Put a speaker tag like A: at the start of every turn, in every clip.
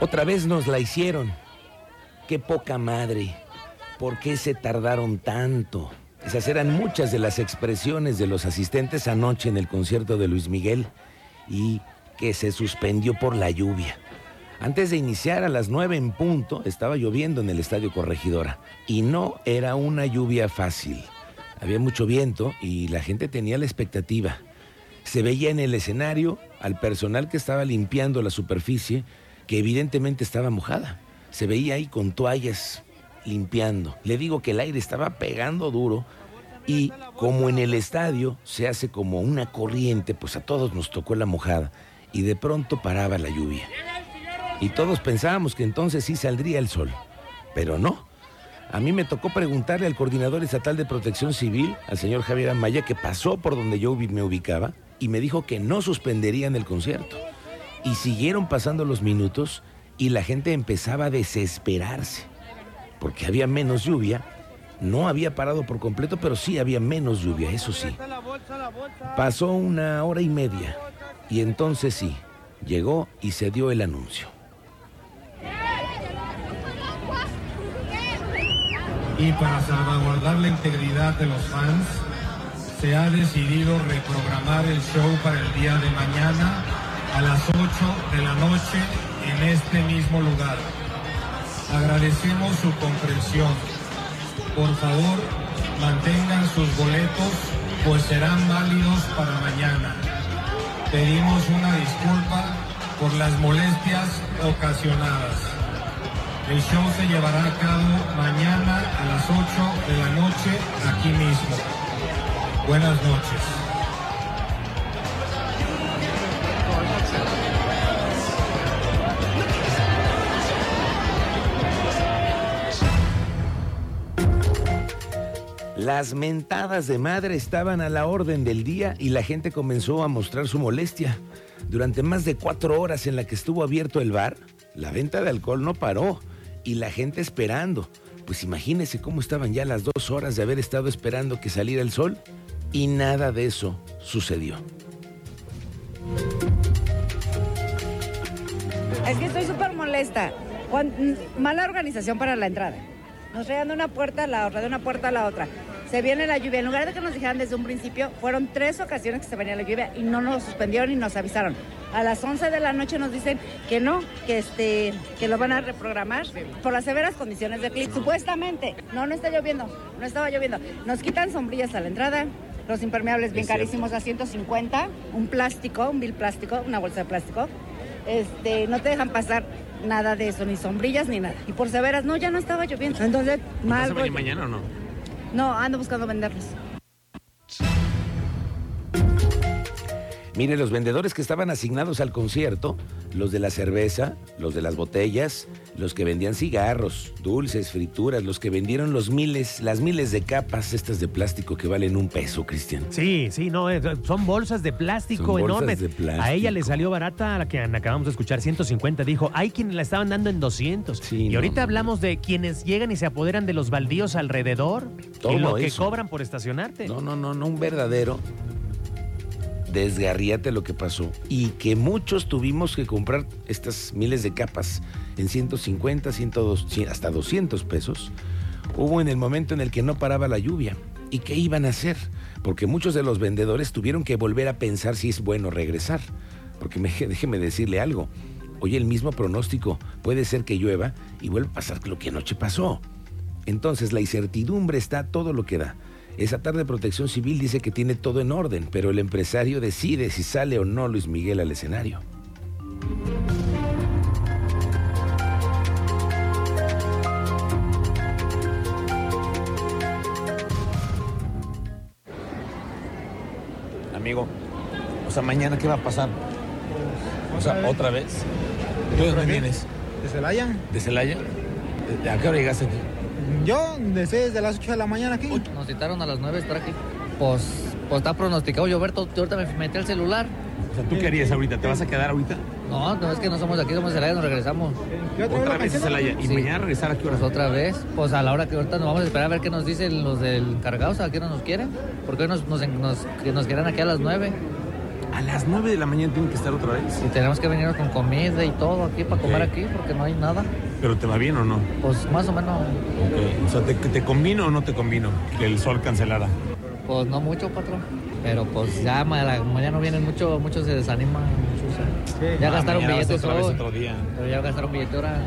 A: Otra vez nos la hicieron. Qué poca madre. ¿Por qué se tardaron tanto? Esas eran muchas de las expresiones de los asistentes anoche en el concierto de Luis Miguel y que se suspendió por la lluvia. Antes de iniciar a las nueve en punto, estaba lloviendo en el Estadio Corregidora y no era una lluvia fácil. Había mucho viento y la gente tenía la expectativa. Se veía en el escenario al personal que estaba limpiando la superficie que evidentemente estaba mojada. Se veía ahí con toallas limpiando. Le digo que el aire estaba pegando duro y como en el estadio se hace como una corriente, pues a todos nos tocó la mojada y de pronto paraba la lluvia. Y todos pensábamos que entonces sí saldría el sol, pero no. A mí me tocó preguntarle al coordinador estatal de protección civil, al señor Javier Amaya, que pasó por donde yo me ubicaba, y me dijo que no suspenderían el concierto. Y siguieron pasando los minutos y la gente empezaba a desesperarse, porque había menos lluvia. No había parado por completo, pero sí había menos lluvia, eso sí. Pasó una hora y media y entonces sí, llegó y se dio el anuncio.
B: Y para salvaguardar la integridad de los fans, se ha decidido reprogramar el show para el día de mañana a las 8 de la noche en este mismo lugar. Agradecemos su comprensión. Por favor, mantengan sus boletos, pues serán válidos para mañana. Pedimos una disculpa por las molestias ocasionadas. El show se llevará a cabo mañana a las 8 de la noche aquí mismo. Buenas noches.
A: Las mentadas de madre estaban a la orden del día y la gente comenzó a mostrar su molestia. Durante más de cuatro horas en la que estuvo abierto el bar, la venta de alcohol no paró y la gente esperando. Pues imagínese cómo estaban ya las dos horas de haber estado esperando que saliera el sol y nada de eso sucedió.
C: Es que estoy súper molesta. Mala organización para la entrada. Nos traían de una puerta a la otra, de una puerta a la otra. Se viene la lluvia. En lugar de que nos dijeran desde un principio, fueron tres ocasiones que se venía la lluvia y no nos suspendieron y nos avisaron. A las 11 de la noche nos dicen que no, que este, que lo van a reprogramar por las severas condiciones de clima. Supuestamente. No, no está lloviendo. No estaba lloviendo. Nos quitan sombrillas a la entrada. Los impermeables bien carísimos a 150. Un plástico, un bill plástico, una bolsa de plástico. Este, no te dejan pasar nada de eso, ni sombrillas ni nada. Y por severas, no, ya no estaba lloviendo. Entonces, mal.
D: ¿Vas a venir
C: rollo.
D: mañana o no?
C: No, ando buscando venderlos.
A: Mire, los vendedores que estaban asignados al concierto, los de la cerveza, los de las botellas, los que vendían cigarros, dulces, frituras, los que vendieron los miles, las miles de capas estas de plástico que valen un peso, Cristian.
E: Sí, sí, no, son bolsas de plástico
A: Son bolsas
E: enormes.
A: de plástico.
E: A ella le salió barata, a la que acabamos de escuchar, 150. Dijo, hay quienes la estaban dando en 200.
A: Sí,
E: y ahorita
A: no,
E: hablamos de quienes llegan y se apoderan de los baldíos alrededor
A: Todo
E: y lo que cobran por estacionarte.
A: No, no, no, no, un verdadero desgarriate lo que pasó. Y que muchos tuvimos que comprar estas miles de capas en 150, 102, sí, hasta 200 pesos. Hubo en el momento en el que no paraba la lluvia. ¿Y qué iban a hacer? Porque muchos de los vendedores tuvieron que volver a pensar si es bueno regresar. Porque me- déjeme decirle algo. Hoy el mismo pronóstico puede ser que llueva y vuelva a pasar lo que anoche pasó. Entonces la incertidumbre está todo lo que da. Esa tarde Protección Civil dice que tiene todo en orden, pero el empresario decide si sale o no Luis Miguel al escenario.
D: Amigo, o sea, mañana, ¿qué va a pasar?
A: O sea, ¿otra vez? ¿Tú de dónde vienes?
D: ¿De Celaya?
A: ¿De Celaya? ¿A qué hora llegaste aquí?
D: Yo, desde las 8 de la mañana aquí.
F: Nos citaron a las 9 estar aquí. Pues, pues está pronosticado llover. todo- Ahorita me metí al celular.
A: O sea, ¿tú qué harías ahorita? ¿Te vas a quedar ahorita?
F: No, no es que no somos de aquí, somos de Celaya, nos regresamos.
D: ¿Qué otra,
A: vez a? Celaya. ¿Y
F: Sí.
A: mañana regresar a qué hora?
F: Pues otra vez, pues a la hora que ahorita nos vamos a esperar a ver qué nos dicen los del cargados, a qué hora nos quieren. Porque hoy nos, nos, nos, nos quieran aquí a las 9
A: A las 9 de la mañana tienen que estar otra vez.
F: y tenemos que venirnos con comida y todo aquí para comer aquí porque no hay nada.
A: ¿Pero te va bien o no?
F: Pues más o menos,
A: Ok. O sea, ¿te, te convino o no te convino que el sol cancelara?
F: pues no mucho, patrón. Pero pues ya ma- la- mañana vienen mucho, muchos se desaniman. muchos se- ya
A: Ah,
F: gastaron billetes hoy,
A: otro día.
F: pero ya gastaron billetes ahora.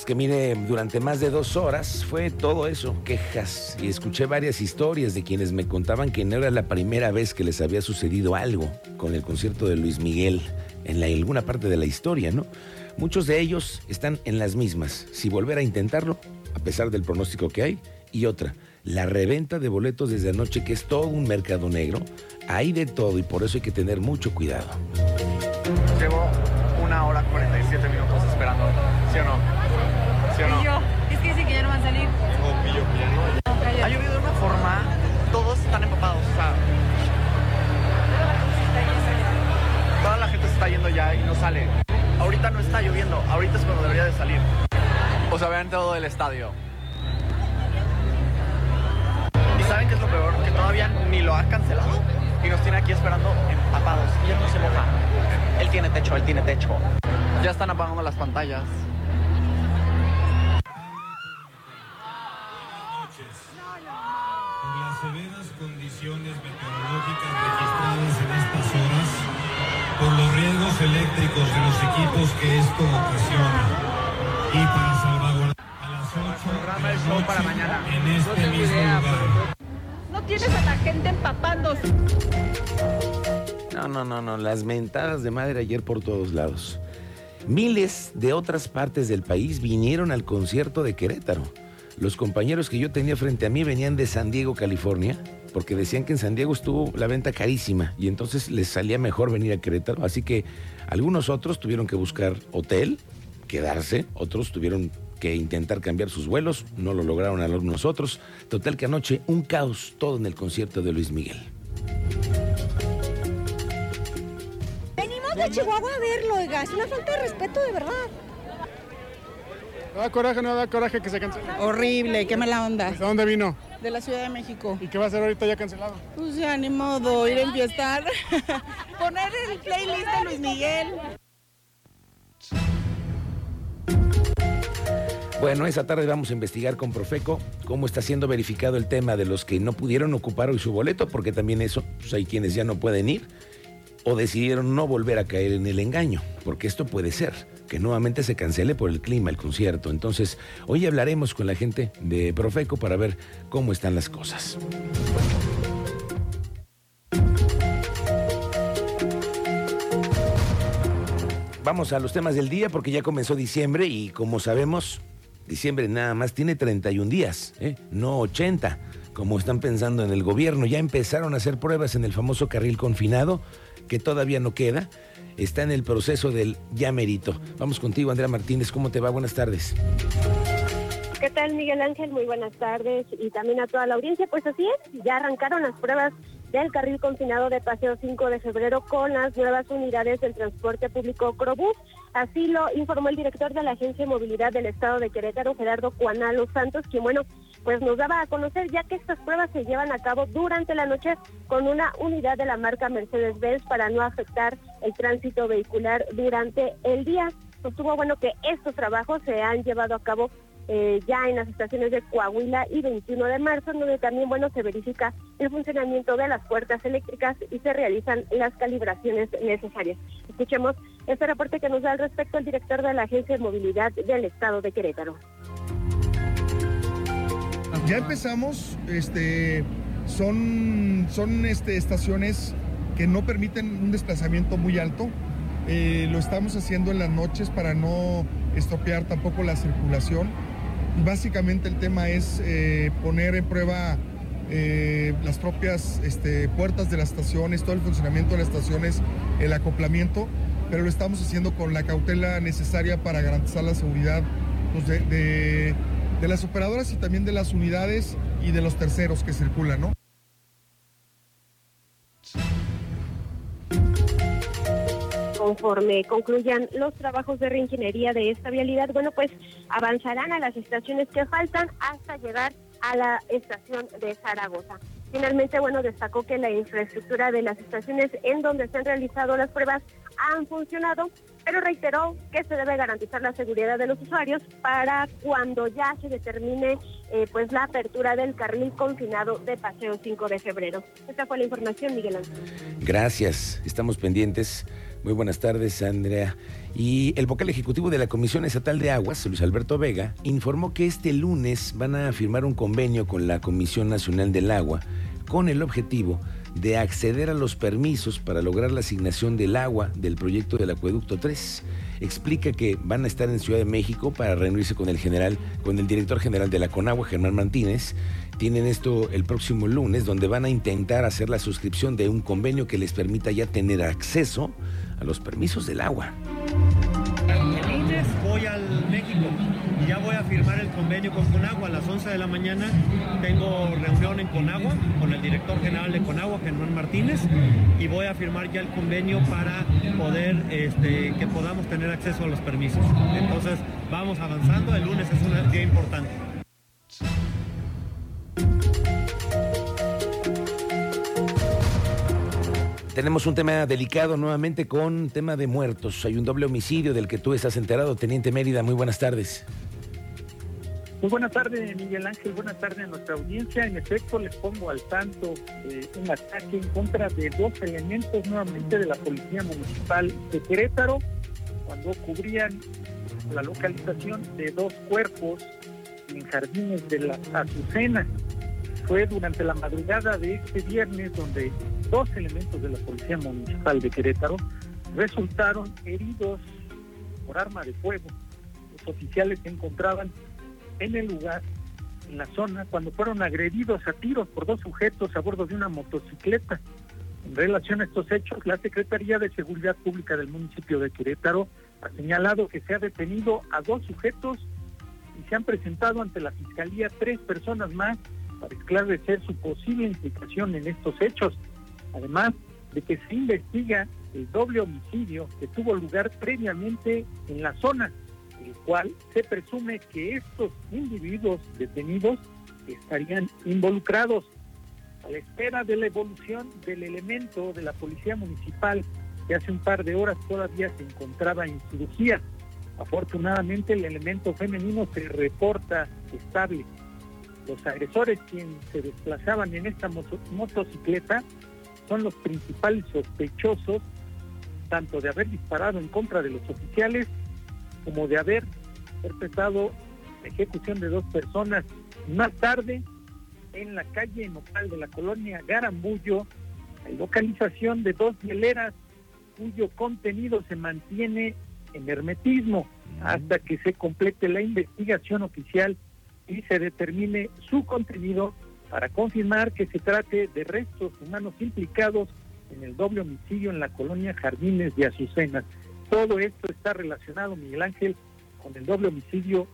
A: Es que mire, durante más de dos horas fue todo eso, quejas, y escuché varias historias de quienes me contaban que no era la primera vez que les había sucedido algo con el concierto de Luis Miguel en alguna parte de la historia, ¿no? Muchos de ellos están en las mismas, si volver a intentarlo, a pesar del pronóstico que hay, y otra, la reventa de boletos desde anoche, que es todo un mercado negro, hay de todo y por eso hay que tener mucho cuidado.
G: Llevo una hora 47 minutos esperando. ¿Sí o no?
C: Ya
G: y no sale. Ahorita no está lloviendo, ahorita es cuando debería de salir. O sea, vean todo el estadio. ¿Y saben qué es lo peor? Que todavía ni lo ha cancelado y nos tiene aquí esperando empapados. Y él no se moja. Él tiene techo, él tiene techo. Ya están apagando las pantallas.
B: Las severas condiciones meteorológicas registradas en por los riesgos eléctricos de los equipos que esto ocasiona, y para salvaguardar a las 8
G: Programa
B: de la
G: show
B: noche
G: para mañana.
B: en este mismo lugar.
H: No tienes a la gente empapándose.
A: No, no, no, no, las mentadas de madre ayer por todos lados. Miles de otras partes del país vinieron al concierto de Querétaro. Los compañeros que yo tenía frente a mí venían de San Diego, California, porque decían que en San Diego estuvo la venta carísima y entonces les salía mejor venir a Querétaro. Así que algunos otros tuvieron que buscar hotel, quedarse, otros tuvieron que intentar cambiar sus vuelos, no lo lograron algunos otros. Total que anoche un caos todo en el concierto de Luis Miguel.
H: Venimos de Chihuahua a verlo, oiga. Es una falta de respeto, de verdad.
I: No da coraje, no da coraje que se cancele.
J: Horrible, qué mala onda.
I: ¿De dónde vino?
J: De la Ciudad de México.
I: ¿Y qué va a hacer ahorita ya cancelado?
J: Pues ya, ni modo, ir a enfiestar. Poner el playlist de Luis Miguel.
A: Bueno, esa tarde vamos a investigar con Profeco cómo está siendo verificado el tema de los que no pudieron ocupar hoy su boleto, porque también eso, pues hay quienes ya no pueden ir o decidieron no volver a caer en el engaño, porque esto puede ser, que nuevamente se cancele por el clima el concierto. Entonces, hoy hablaremos con la gente de Profeco para ver cómo están las cosas. Vamos a los temas del día porque ya comenzó diciembre y como sabemos, diciembre nada más tiene 31 días, ¿eh? no 80, como están pensando en el gobierno. Ya empezaron a hacer pruebas en el famoso carril confinado, que todavía no queda. Está en el proceso del ya merito. Vamos contigo, Andrea Martínez. ¿Cómo te va? Buenas tardes.
K: ¿Qué tal, Miguel Ángel? Muy buenas tardes y también a toda la audiencia. Pues así es, ya arrancaron las pruebas del carril confinado de Paseo 5 de febrero con las nuevas unidades del transporte público Crobús. Así lo informó el director de la Agencia de Movilidad del Estado de Querétaro, Gerardo Cuanalo Santos, quien, bueno, pues nos daba a conocer ya que estas pruebas se llevan a cabo durante la noche con una unidad de la marca Mercedes-Benz para no afectar el tránsito vehicular durante el día. Estuvo bueno que estos trabajos se han llevado a cabo eh, ya en las estaciones de Coahuila y 21 de marzo, donde también bueno se verifica el funcionamiento de las puertas eléctricas y se realizan las calibraciones necesarias. Escuchemos este reporte que nos da al respecto el director de la Agencia de Movilidad del Estado de Querétaro.
L: Ya empezamos, este, son, son este, estaciones que no permiten un desplazamiento muy alto. Eh, lo estamos haciendo en las noches para no estropear tampoco la circulación. Básicamente el tema es eh, poner en prueba eh, las propias este, puertas de las estaciones, todo el funcionamiento de las estaciones, el acoplamiento, pero lo estamos haciendo con la cautela necesaria para garantizar la seguridad pues, de, de- de las operadoras y también de las unidades y de los terceros que circulan, ¿no?
K: Conforme concluyan los trabajos de reingeniería de esta vialidad, bueno, pues avanzarán a las estaciones que faltan hasta llegar a la estación de Zaragoza. Finalmente, bueno, destacó que la infraestructura de las estaciones en donde se han realizado las pruebas han funcionado, pero reiteró que se debe garantizar la seguridad de los usuarios para cuando ya se determine eh, pues la apertura del carril confinado de Paseo 5 de febrero. Esta fue la información, Miguel Ángel.
A: Gracias, estamos pendientes. Muy buenas tardes, Andrea. Y el vocal ejecutivo de la Comisión Estatal de Aguas, Luis Alberto Vega, informó que este lunes van a firmar un convenio con la Comisión Nacional del Agua con el objetivo acceder a los permisos para lograr la asignación del agua del proyecto del Acueducto 3. Explica que van a estar en Ciudad de México para reunirse con el general, con el director general de la Conagua, Germán Martínez. Tienen esto el próximo lunes, donde van a intentar hacer la suscripción de un convenio que les permita ya tener acceso a los permisos del agua.
M: A firmar el convenio con Conagua a las 11 de la mañana. Tengo reunión en Conagua con el director general de Conagua, Germán Martínez, y voy a firmar ya el convenio para poder este, que podamos tener acceso a los permisos. Entonces vamos avanzando. El lunes es un día importante.
A: Tenemos un tema delicado nuevamente con tema de muertos. Hay un doble homicidio del que tú estás enterado, Teniente Mérida. Muy buenas tardes.
N: Muy buenas tardes, Miguel Ángel. Buenas tardes a nuestra audiencia. En efecto, les pongo al tanto de un ataque en contra de dos elementos nuevamente de la Policía Municipal de Querétaro cuando cubrían la localización de dos cuerpos en jardines de la Azucena. Fue durante la madrugada de este viernes donde dos elementos de la Policía Municipal de Querétaro resultaron heridos por arma de fuego. Los oficiales se encontraban en el lugar, en la zona, cuando fueron agredidos a tiros por dos sujetos a bordo de una motocicleta. En relación a estos hechos, la Secretaría de Seguridad Pública del municipio de Querétaro ha señalado que se ha detenido a dos sujetos y se han presentado ante la Fiscalía tres personas más para esclarecer su posible implicación en estos hechos. Además de que se investiga el doble homicidio que tuvo lugar previamente en la zona, el cual se presume que estos individuos detenidos estarían involucrados. A la espera de la evolución del elemento de la Policía Municipal, que hace un par de horas todavía se encontraba en cirugía. Afortunadamente el elemento femenino se reporta estable. Los agresores quienes se desplazaban en esta moto- motocicleta son los principales sospechosos tanto de haber disparado en contra de los oficiales como de haber perpetrado la ejecución de dos personas. Más tarde, en la calle Nopal de la colonia Garambullo, hay localización de dos hieleras cuyo contenido se mantiene en hermetismo hasta que se complete la investigación oficial y se determine su contenido para confirmar que se trate de restos humanos implicados en el doble homicidio en la colonia Jardines de Azucenas. Todo esto está relacionado, Miguel Ángel, con el doble homicidio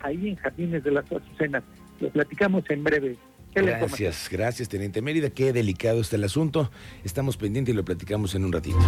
N: ahí en Jardines de las Azucenas. Lo platicamos en breve.
A: Gracias, gracias, Teniente Mérida. Qué delicado está el asunto. Estamos pendientes y lo platicamos en un ratito.